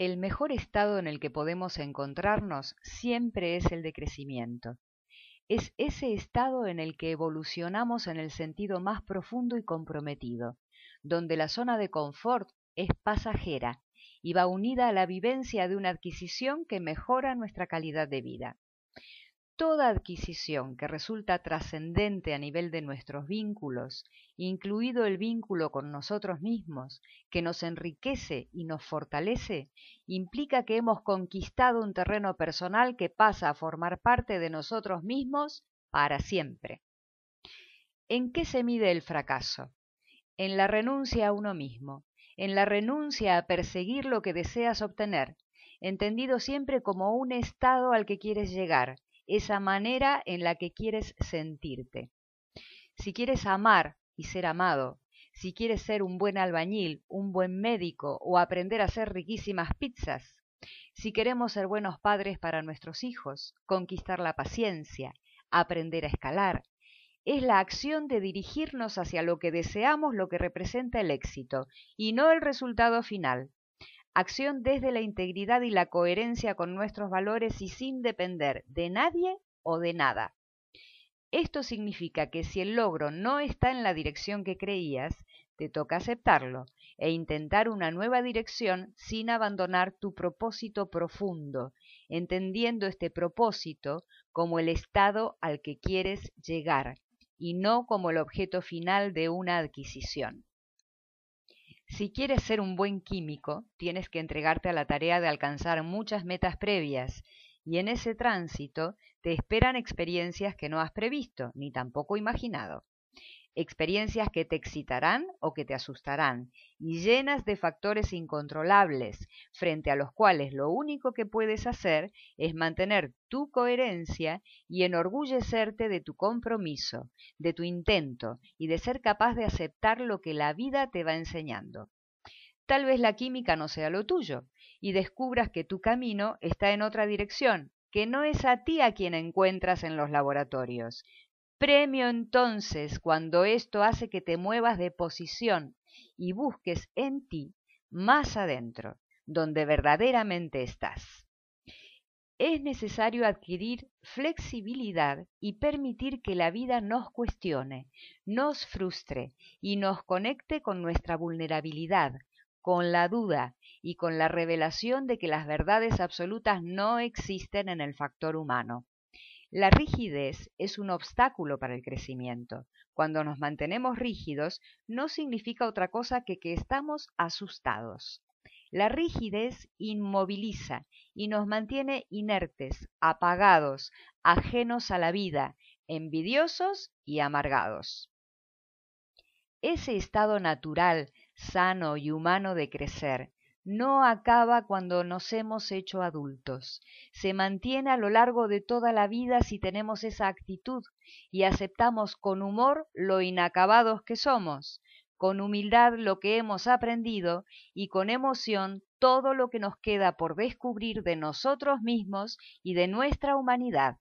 El mejor estado en el que podemos encontrarnos siempre es el de crecimiento. Es ese estado en el que evolucionamos en el sentido más profundo y comprometido, donde la zona de confort es pasajera y va unida a la vivencia de una adquisición que mejora nuestra calidad de vida. Toda adquisición que resulta trascendente a nivel de nuestros vínculos, incluido el vínculo con nosotros mismos, que nos enriquece y nos fortalece, implica que hemos conquistado un terreno personal que pasa a formar parte de nosotros mismos para siempre. ¿En qué se mide el fracaso? En la renuncia a uno mismo, en la renuncia a perseguir lo que deseas obtener, entendido siempre como un estado al que quieres llegar, esa manera en la que quieres sentirte. Si quieres amar y ser amado, si quieres ser un buen albañil, un buen médico o aprender a hacer riquísimas pizzas, si queremos ser buenos padres para nuestros hijos, conquistar la paciencia, aprender a escalar, es la acción de dirigirnos hacia lo que deseamos, lo que representa el éxito, y no el resultado final acción desde la integridad y la coherencia con nuestros valores y sin depender de nadie o de nada. Esto significa que si el logro no está en la dirección que creías, te toca aceptarlo e intentar una nueva dirección sin abandonar tu propósito profundo, entendiendo este propósito como el estado al que quieres llegar y no como el objeto final de una adquisición. Si quieres ser un buen químico, tienes que entregarte a la tarea de alcanzar muchas metas previas, y en ese tránsito te esperan experiencias que no has previsto ni tampoco imaginado experiencias que te excitarán o que te asustarán, y llenas de factores incontrolables, frente a los cuales lo único que puedes hacer es mantener tu coherencia y enorgullecerte de tu compromiso, de tu intento y de ser capaz de aceptar lo que la vida te va enseñando. Tal vez la química no sea lo tuyo, y descubras que tu camino está en otra dirección, que no es a ti a quien encuentras en los laboratorios, Premio entonces cuando esto hace que te muevas de posición y busques en ti más adentro, donde verdaderamente estás. Es necesario adquirir flexibilidad y permitir que la vida nos cuestione, nos frustre y nos conecte con nuestra vulnerabilidad, con la duda y con la revelación de que las verdades absolutas no existen en el factor humano. La rigidez es un obstáculo para el crecimiento. Cuando nos mantenemos rígidos no significa otra cosa que que estamos asustados. La rigidez inmoviliza y nos mantiene inertes, apagados, ajenos a la vida, envidiosos y amargados. Ese estado natural, sano y humano de crecer no acaba cuando nos hemos hecho adultos. Se mantiene a lo largo de toda la vida si tenemos esa actitud y aceptamos con humor lo inacabados que somos, con humildad lo que hemos aprendido y con emoción todo lo que nos queda por descubrir de nosotros mismos y de nuestra humanidad.